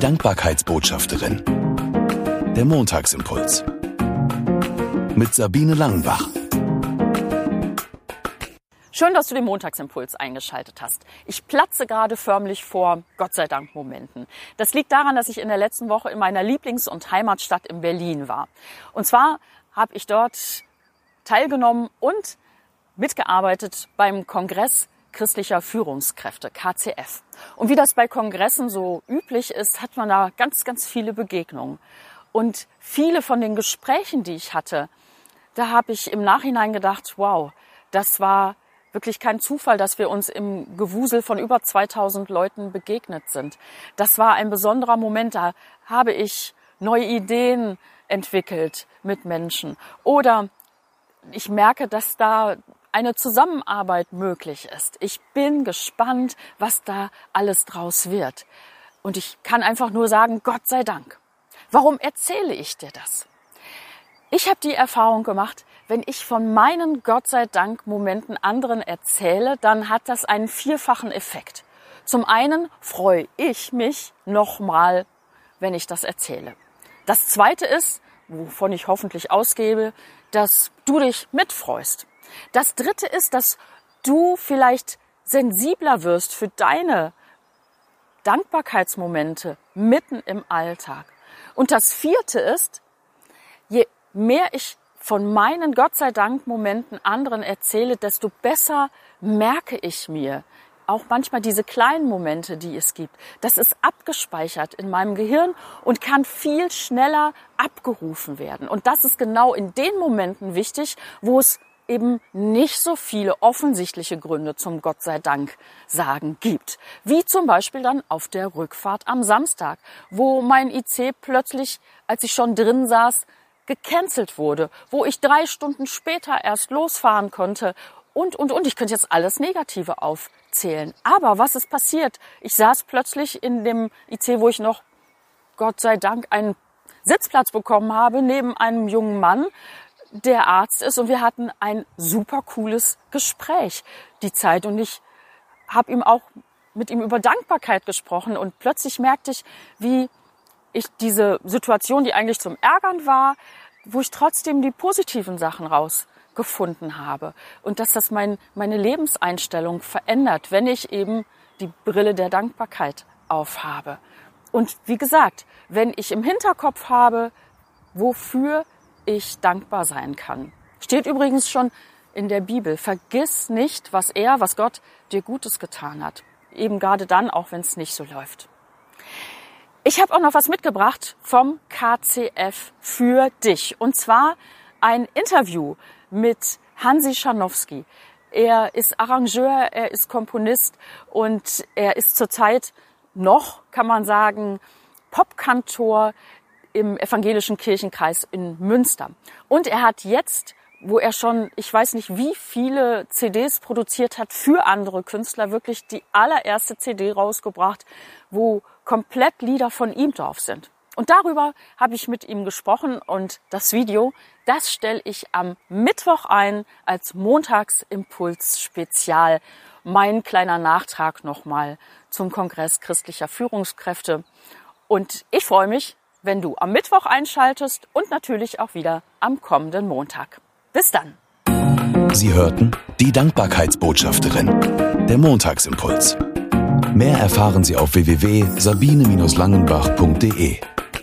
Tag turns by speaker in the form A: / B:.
A: Dankbarkeitsbotschafterin. Der Montagsimpuls. Mit Sabine Langenbach.
B: Schön, dass du den Montagsimpuls eingeschaltet hast. Ich platze gerade förmlich vor Gott sei Dank Momenten. Das liegt daran, dass ich in der letzten Woche in meiner Lieblings- und Heimatstadt in Berlin war. Und zwar habe ich dort teilgenommen und mitgearbeitet beim Kongress christlicher Führungskräfte, KCF. Und wie das bei Kongressen so üblich ist, hat man da ganz, ganz viele Begegnungen. Und viele von den Gesprächen, die ich hatte, da habe ich im Nachhinein gedacht, wow, das war wirklich kein Zufall, dass wir uns im Gewusel von über 2000 Leuten begegnet sind. Das war ein besonderer Moment, da habe ich neue Ideen entwickelt mit Menschen. Oder ich merke, dass da eine Zusammenarbeit möglich ist. Ich bin gespannt, was da alles draus wird. Und ich kann einfach nur sagen, Gott sei Dank. Warum erzähle ich dir das? Ich habe die Erfahrung gemacht, wenn ich von meinen Gott sei Dank Momenten anderen erzähle, dann hat das einen vierfachen Effekt. Zum einen freue ich mich nochmal, wenn ich das erzähle. Das zweite ist, wovon ich hoffentlich ausgebe, dass du dich mitfreust. Das dritte ist, dass du vielleicht sensibler wirst für deine Dankbarkeitsmomente mitten im Alltag. Und das vierte ist, je mehr ich von meinen Gott sei Dank Momenten anderen erzähle, desto besser merke ich mir, auch manchmal diese kleinen Momente, die es gibt. Das ist abgespeichert in meinem Gehirn und kann viel schneller abgerufen werden. Und das ist genau in den Momenten wichtig, wo es eben nicht so viele offensichtliche Gründe zum Gott sei Dank sagen gibt. Wie zum Beispiel dann auf der Rückfahrt am Samstag, wo mein IC plötzlich, als ich schon drin saß, gecancelt wurde, wo ich drei Stunden später erst losfahren konnte und, und, und. Ich könnte jetzt alles Negative aufzählen. Aber was ist passiert? Ich saß plötzlich in dem IC, wo ich noch, Gott sei Dank, einen Sitzplatz bekommen habe, neben einem jungen Mann, der Arzt ist und wir hatten ein super cooles Gespräch die Zeit und ich habe ihm auch mit ihm über Dankbarkeit gesprochen und plötzlich merkte ich, wie ich diese Situation, die eigentlich zum Ärgern war, wo ich trotzdem die positiven Sachen rausgefunden habe und dass das mein, meine Lebenseinstellung verändert, wenn ich eben die Brille der Dankbarkeit aufhabe. Und wie gesagt, wenn ich im Hinterkopf habe, wofür ich dankbar sein kann. Steht übrigens schon in der Bibel. Vergiss nicht, was er, was Gott dir Gutes getan hat. Eben gerade dann, auch wenn es nicht so läuft. Ich habe auch noch was mitgebracht vom KCF für dich. Und zwar ein Interview mit Hansi Scharnowski. Er ist Arrangeur, er ist Komponist und er ist zurzeit noch, kann man sagen, Popkantor im evangelischen Kirchenkreis in Münster. Und er hat jetzt, wo er schon, ich weiß nicht, wie viele CDs produziert hat für andere Künstler, wirklich die allererste CD rausgebracht, wo komplett Lieder von ihm drauf sind. Und darüber habe ich mit ihm gesprochen und das Video, das stelle ich am Mittwoch ein als Montagsimpuls-Spezial. Mein kleiner Nachtrag nochmal zum Kongress christlicher Führungskräfte. Und ich freue mich, wenn du am Mittwoch einschaltest und natürlich auch wieder am kommenden Montag. Bis dann.
A: Sie hörten die Dankbarkeitsbotschafterin, der Montagsimpuls. Mehr erfahren Sie auf www.sabine-langenbach.de.